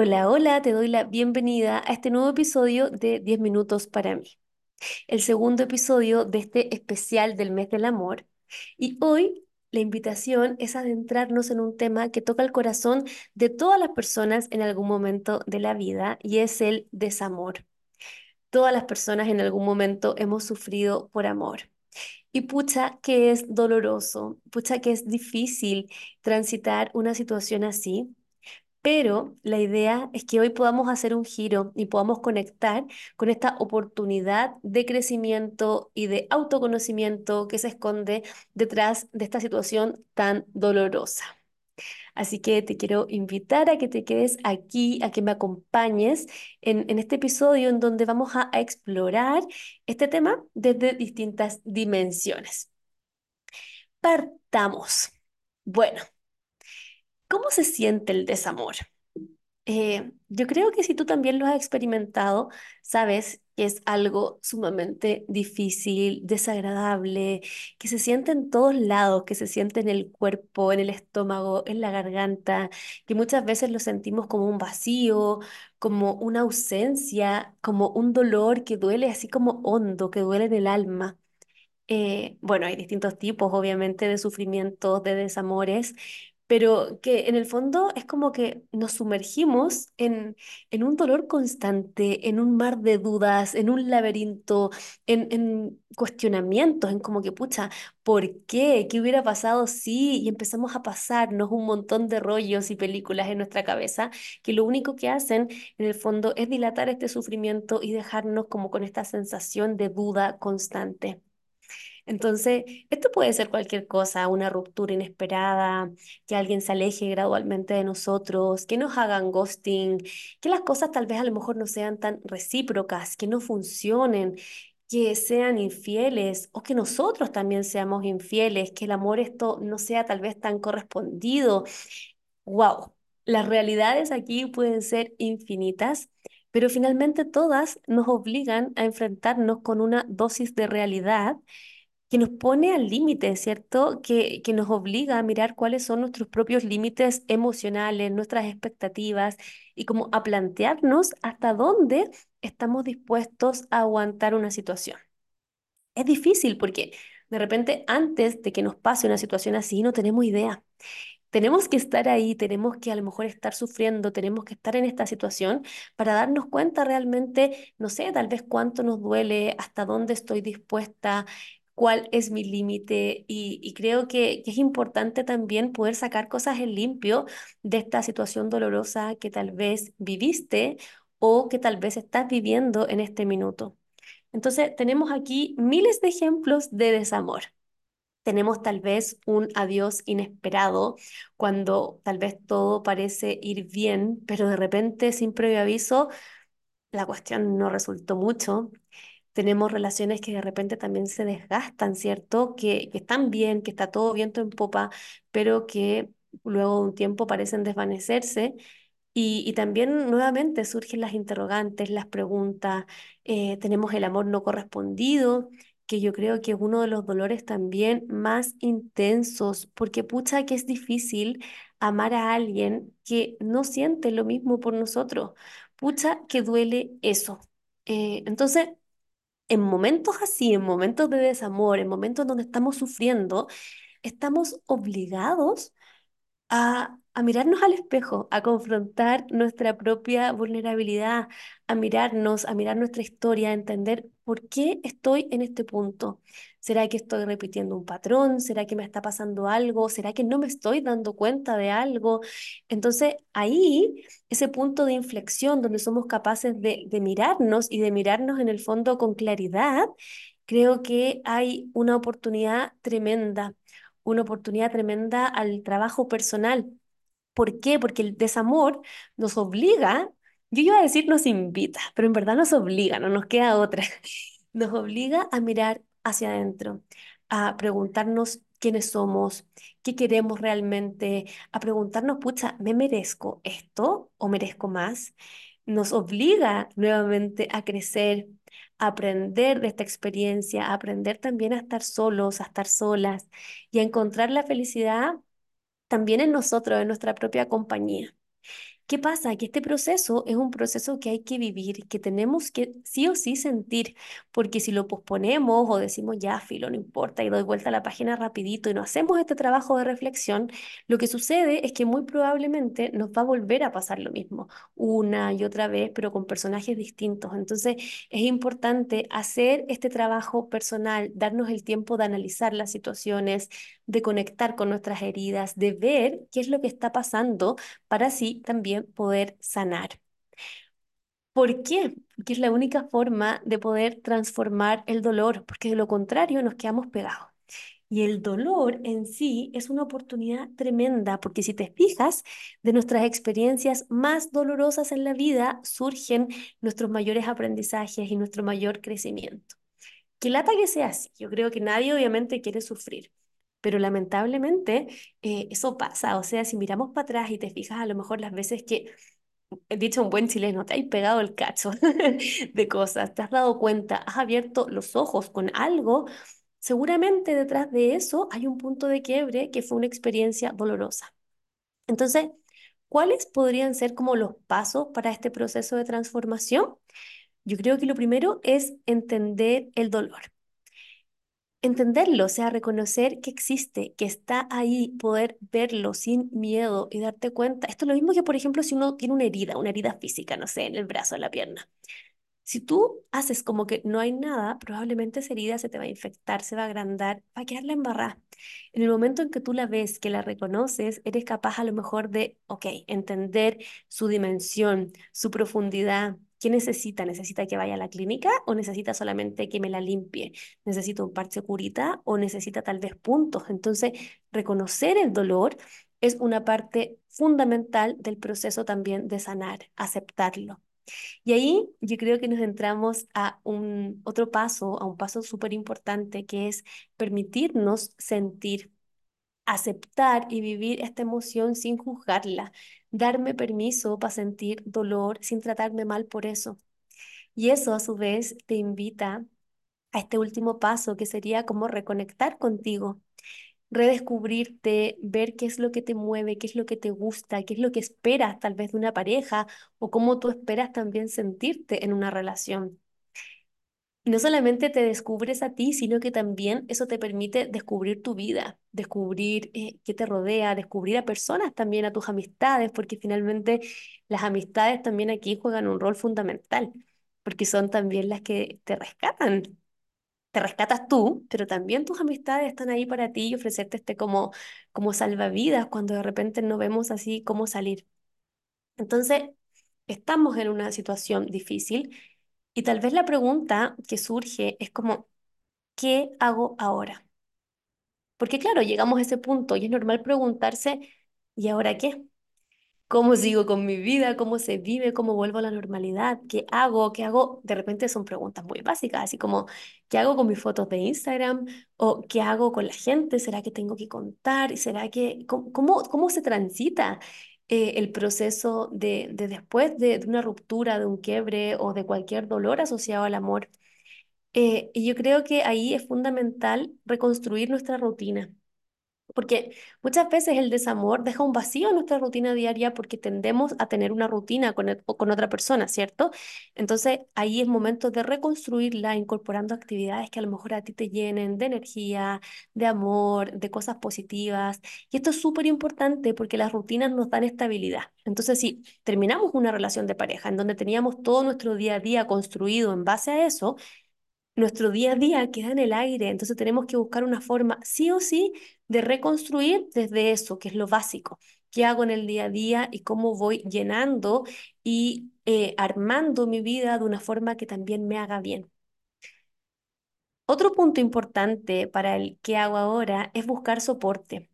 Hola, hola, te doy la bienvenida a este nuevo episodio de 10 minutos para mí, el segundo episodio de este especial del mes del amor. Y hoy la invitación es adentrarnos en un tema que toca el corazón de todas las personas en algún momento de la vida y es el desamor. Todas las personas en algún momento hemos sufrido por amor. Y pucha que es doloroso, pucha que es difícil transitar una situación así. Pero la idea es que hoy podamos hacer un giro y podamos conectar con esta oportunidad de crecimiento y de autoconocimiento que se esconde detrás de esta situación tan dolorosa. Así que te quiero invitar a que te quedes aquí, a que me acompañes en, este episodio en donde vamos a, a explorar este tema desde distintas dimensiones. Partamos. Bueno. ¿Cómo se siente el desamor? Eh, yo creo que si tú también lo has experimentado, sabes que es algo sumamente difícil, desagradable, que se siente en todos lados, que se siente en el cuerpo, en el estómago, en la garganta, que muchas veces lo sentimos como un vacío, como una ausencia, como un dolor que duele así como hondo, que duele en el alma. Eh, bueno, hay distintos tipos, obviamente, de sufrimientos, de desamores, pero que en el fondo es como que nos sumergimos en, en un dolor constante, en un mar de dudas, en un laberinto, en, en cuestionamientos, en como que, pucha, ¿por qué? ¿Qué hubiera pasado si? Y empezamos a pasarnos un montón de rollos y películas en nuestra cabeza que lo único que hacen en el fondo es dilatar este sufrimiento y dejarnos como con esta sensación de duda constante. Entonces, esto puede ser cualquier cosa, una ruptura inesperada, que alguien se aleje gradualmente de nosotros, que nos hagan ghosting, que las cosas tal vez a lo mejor no sean tan recíprocas, que no funcionen, que sean infieles o que nosotros también seamos infieles, que el amor esto no sea tal vez tan correspondido. Wow, las realidades aquí pueden ser infinitas. Pero finalmente todas nos obligan a enfrentarnos con una dosis de realidad que nos pone al límite, ¿cierto? Que, que nos obliga a mirar cuáles son nuestros propios límites emocionales, nuestras expectativas y como a plantearnos hasta dónde estamos dispuestos a aguantar una situación. Es difícil porque de repente antes de que nos pase una situación así no tenemos idea. Tenemos que estar ahí, tenemos que a lo mejor estar sufriendo, tenemos que estar en esta situación para darnos cuenta realmente, no sé, tal vez cuánto nos duele, hasta dónde estoy dispuesta, cuál es mi límite y, y, creo que, que, es importante también poder sacar cosas en limpio de esta situación dolorosa que tal vez viviste o que tal vez estás viviendo en este minuto. Entonces, tenemos aquí miles de ejemplos de desamor. Tenemos tal vez un adiós inesperado cuando tal vez todo parece ir bien, pero de repente, sin previo aviso, la cuestión no resultó mucho tenemos relaciones que de repente también se desgastan, ¿cierto? Que, que están bien, que está todo viento en popa, pero que luego de un tiempo parecen desvanecerse. Y, y también nuevamente surgen las interrogantes, las preguntas, eh, tenemos el amor no correspondido, que yo creo que es uno de los dolores también más intensos, porque pucha que es difícil amar a alguien que no siente lo mismo por nosotros, pucha que duele eso. Eh, entonces, en momentos así, en momentos de desamor, en momentos donde estamos sufriendo, estamos obligados a, a mirarnos al espejo, a confrontar nuestra propia vulnerabilidad, a mirarnos, a mirar nuestra historia, a entender por qué estoy en este punto. ¿Será que estoy repitiendo un patrón? ¿Será que me está pasando algo? ¿Será que no me estoy dando cuenta de algo? Entonces, ahí, ese punto de inflexión donde somos capaces de, de mirarnos y de mirarnos en el fondo con claridad, creo que hay una oportunidad tremenda una oportunidad tremenda al trabajo personal. ¿Por qué? Porque el desamor nos obliga, yo iba a decir nos invita, pero en verdad nos obliga, no nos queda otra. Nos obliga a mirar hacia adentro, a preguntarnos quiénes somos, qué queremos realmente, a preguntarnos, pucha, ¿me merezco esto o merezco más? Nos obliga nuevamente a crecer, aprender de esta experiencia, aprender también a estar solos, a estar solas y a encontrar la felicidad también en nosotros, en nuestra propia compañía. ¿Qué pasa? Que este proceso es un proceso que hay que vivir, que tenemos que sí o sí sentir, porque si lo posponemos o decimos ya, filo, no importa, y doy vuelta a la página rapidito y no hacemos este trabajo de reflexión, lo que sucede es que muy probablemente nos va a volver a pasar lo mismo una y otra vez, pero con personajes distintos. Entonces es importante hacer este trabajo personal, darnos el tiempo de analizar las situaciones, de conectar con nuestras heridas, de ver qué es lo que está pasando para así también poder sanar. ¿Por qué? Porque es la única forma de poder transformar el dolor, porque de lo contrario nos quedamos pegados. Y el dolor en sí es una oportunidad tremenda, porque si te fijas, de nuestras experiencias más dolorosas en la vida surgen nuestros mayores aprendizajes y nuestro mayor crecimiento. Que lata que sea así, yo creo que nadie obviamente quiere sufrir, pero lamentablemente eh, eso pasa, o sea, si miramos para atrás y te fijas a lo mejor las veces que he dicho un buen chileno, te has pegado el cacho de cosas, te has dado cuenta, has abierto los ojos con algo, seguramente detrás de eso hay un punto de quiebre que fue una experiencia dolorosa. Entonces, ¿cuáles podrían ser como los pasos para este proceso de transformación? Yo creo que lo primero es entender el dolor entenderlo, o sea, reconocer que existe, que está ahí, poder verlo sin miedo y darte cuenta. Esto es lo mismo que, por ejemplo, si uno tiene una herida, una herida física, no sé, en el brazo, en la pierna. Si tú haces como que no hay nada, probablemente esa herida se te va a infectar, se va a agrandar, va a quedar la embarrada. En el momento en que tú la ves, que la reconoces, eres capaz a lo mejor de, ok, entender su dimensión, su profundidad, ¿Qué necesita? ¿Necesita que vaya a la clínica o necesita solamente que me la limpie? ¿Necesita un parche curita o necesita tal vez puntos? Entonces, reconocer el dolor es una parte fundamental del proceso también de sanar, aceptarlo. Y ahí yo creo que nos entramos a un otro paso, a un paso súper importante, que es permitirnos sentir, aceptar y vivir esta emoción sin juzgarla, darme permiso para sentir dolor sin tratarme mal por eso. Y eso a su vez te invita a este último paso que sería como reconectar contigo, redescubrirte, ver qué es lo que te mueve, qué es lo que te gusta, qué es lo que esperas tal vez de una pareja o cómo tú esperas también sentirte en una relación no solamente te descubres a ti, sino que también eso te permite descubrir tu vida, descubrir eh, qué te rodea, descubrir a personas también, a tus amistades, porque finalmente las amistades también aquí juegan un rol fundamental, porque son también las que te rescatan. Te rescatas tú, pero también tus amistades están ahí para ti y ofrecerte este como, como salvavidas cuando de repente no vemos así cómo salir. Entonces, estamos en una situación difícil y tal vez la pregunta que surge es como, ¿qué hago ahora? Porque claro, llegamos a ese punto y es normal preguntarse, ¿y ahora qué? ¿Cómo sigo con mi vida? ¿Cómo se vive? ¿Cómo vuelvo a la normalidad? ¿Qué hago? ¿Qué hago? De repente son preguntas muy básicas, así como, ¿qué hago con mis fotos de Instagram? ¿O qué hago con la gente? ¿Será que tengo que contar? ¿Será que, cómo, cómo se transita eh, el proceso de, de después de, de, una ruptura, de un quiebre o de cualquier dolor asociado al amor. Eh, y yo creo que ahí es fundamental reconstruir nuestra rutina. Porque muchas veces el desamor deja un vacío en nuestra rutina diaria porque tendemos a tener una rutina con, con otra persona, ¿cierto? Entonces ahí es momento de reconstruirla incorporando actividades que a lo mejor a ti te llenen de energía, de amor, de cosas positivas. Y esto es súper importante porque las rutinas nos dan estabilidad. Entonces si terminamos una relación de pareja en donde teníamos todo nuestro día a día construido en base a eso, nuestro día a día queda en el aire, entonces tenemos que buscar una forma sí o sí de reconstruir desde eso, que es lo básico. ¿Qué hago en el día a día y cómo voy llenando y eh, armando mi vida de una forma que también me haga bien? Otro punto importante para el qué hago ahora es buscar soporte,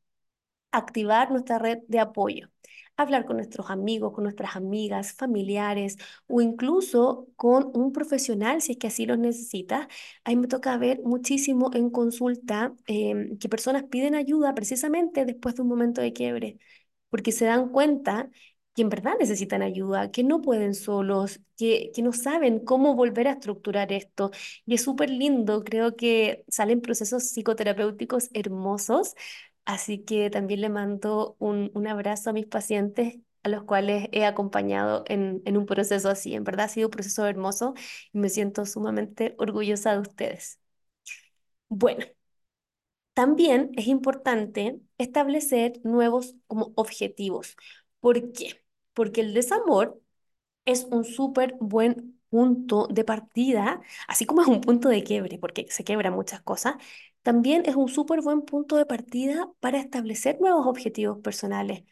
activar nuestra red de apoyo hablar con nuestros amigos, con nuestras amigas, familiares o incluso con un profesional si es que así lo necesita. Ahí me toca ver muchísimo en consulta em, que personas piden ayuda precisamente después de un momento de quiebre, porque se dan cuenta que en verdad necesitan ayuda, que no pueden solos, que, que no saben cómo volver a estructurar esto. Y es súper lindo, creo que salen procesos psicoterapéuticos hermosos Así que también le mando un, un abrazo a mis pacientes a los cuales he acompañado en, en un proceso así. En verdad ha sido un proceso hermoso y me siento sumamente orgullosa de ustedes. Bueno, también es importante establecer nuevos como objetivos. ¿Por qué? Porque el desamor es un súper buen de partida, así como es un punto de quiebre, porque se quiebran muchas cosas, también es un súper buen punto de partida para establecer nuevos objetivos personales.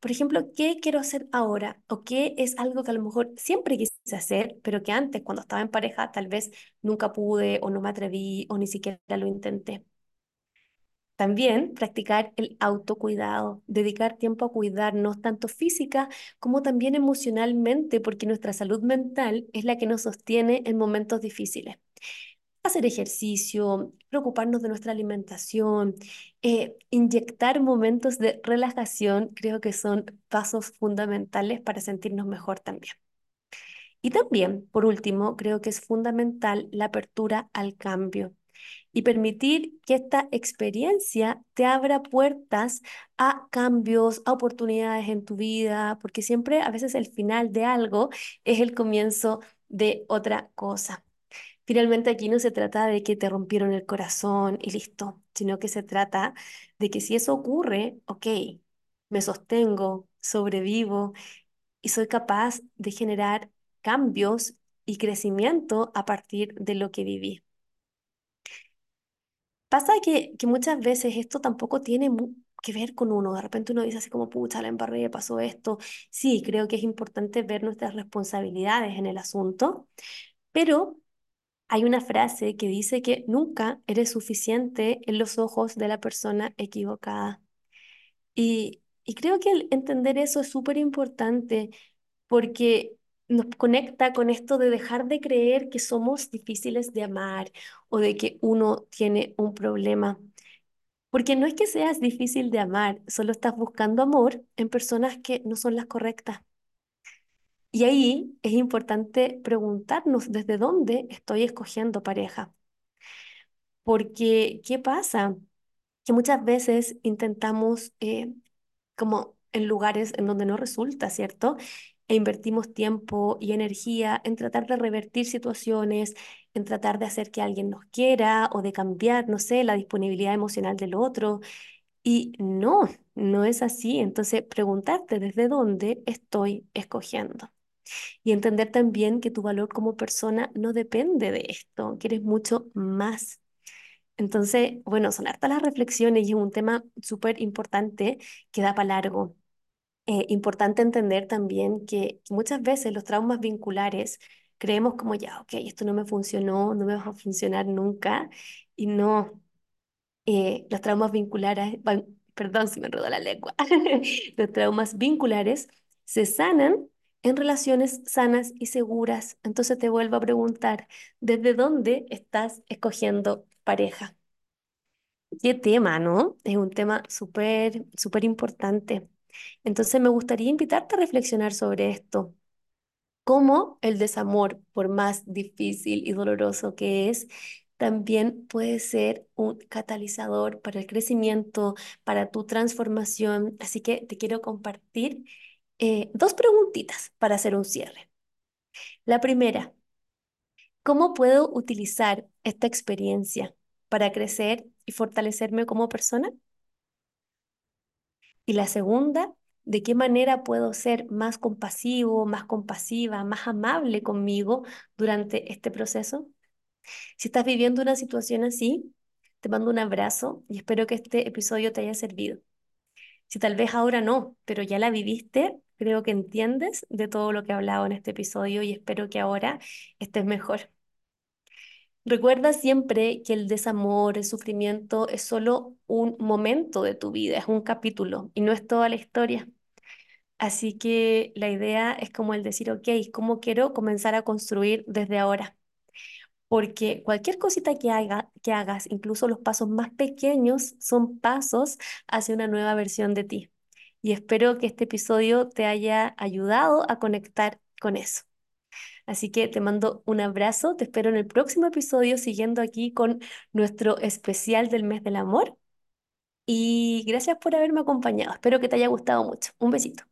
Por ejemplo, ¿qué quiero hacer ahora? ¿O qué es algo que a lo mejor siempre quise hacer, pero que antes, cuando estaba en pareja, tal vez nunca pude o no me atreví o ni siquiera lo intenté? También practicar el autocuidado, dedicar tiempo a cuidarnos tanto física como también emocionalmente, porque nuestra salud mental es la que nos sostiene en momentos difíciles. Hacer ejercicio, preocuparnos de nuestra alimentación, eh, inyectar momentos de relajación, creo que son pasos fundamentales para sentirnos mejor también. Y también, por último, creo que es fundamental la apertura al cambio y permitir que esta experiencia te abra puertas a cambios, a oportunidades en tu vida, porque siempre a veces el final de algo es el comienzo de otra cosa. Finalmente aquí no se trata de que te rompieron el corazón y listo, sino que se trata de que si eso ocurre, ok, me sostengo, sobrevivo y soy capaz de generar cambios y crecimiento a partir de lo que viví. Pasa que, que muchas veces esto tampoco tiene que ver con uno. De repente uno dice así como, pucha, la embarré, pasó esto. Sí, creo que es importante ver nuestras responsabilidades en el asunto, pero hay una frase que dice que nunca eres suficiente en los ojos de la persona equivocada. Y, y creo que el entender eso es súper importante porque nos conecta con esto de dejar de creer que somos difíciles de amar o de que uno tiene un problema. Porque no es que seas difícil de amar, solo estás buscando amor en personas que no son las correctas. Y ahí es importante preguntarnos desde dónde estoy escogiendo pareja. Porque, ¿qué pasa? Que muchas veces intentamos eh, como en lugares en donde no resulta, ¿cierto? E invertimos tiempo y energía en tratar de revertir situaciones, en tratar de hacer que alguien nos quiera o de cambiar, no sé, la disponibilidad emocional del otro. Y no, no es así. Entonces, preguntarte desde dónde estoy escogiendo. Y entender también que tu valor como persona no depende de esto, que eres mucho más. Entonces, bueno, son hartas las reflexiones y es un tema súper importante que da para largo. Eh, importante entender también que muchas veces los traumas vinculares creemos como ya, ok, esto no me funcionó, no me va a funcionar nunca, y no, eh, los traumas vinculares, perdón si me enredó la lengua, los traumas vinculares se sanan en relaciones sanas y seguras. Entonces te vuelvo a preguntar, ¿desde dónde estás escogiendo pareja? Qué tema, ¿no? Es un tema súper, súper importante. Entonces me gustaría invitarte a reflexionar sobre esto. Cómo el desamor, por más difícil y doloroso que es, también puede ser un catalizador para el crecimiento, para tu transformación. Así que te quiero compartir eh, dos preguntitas para hacer un cierre. La primera, ¿cómo puedo utilizar esta experiencia para crecer y fortalecerme como persona? Y la segunda, ¿de qué manera puedo ser más compasivo, más compasiva, más amable conmigo durante este proceso? Si estás viviendo una situación así, te mando un abrazo y espero que este episodio te haya servido. Si tal vez ahora no, pero ya la viviste, creo que entiendes de todo lo que he hablado en este episodio y espero que ahora estés mejor. Recuerda siempre que el desamor, el sufrimiento es solo un momento de tu vida, es un capítulo y no es toda la historia. Así que la idea es como el decir, ok, ¿cómo quiero comenzar a construir desde ahora? Porque cualquier cosita que, haga, que hagas, incluso los pasos más pequeños, son pasos hacia una nueva versión de ti. Y espero que este episodio te haya ayudado a conectar con eso. Así que te mando un abrazo, te espero en el próximo episodio siguiendo aquí con nuestro especial del mes del amor. Y gracias por haberme acompañado. Espero que te haya gustado mucho. Un besito.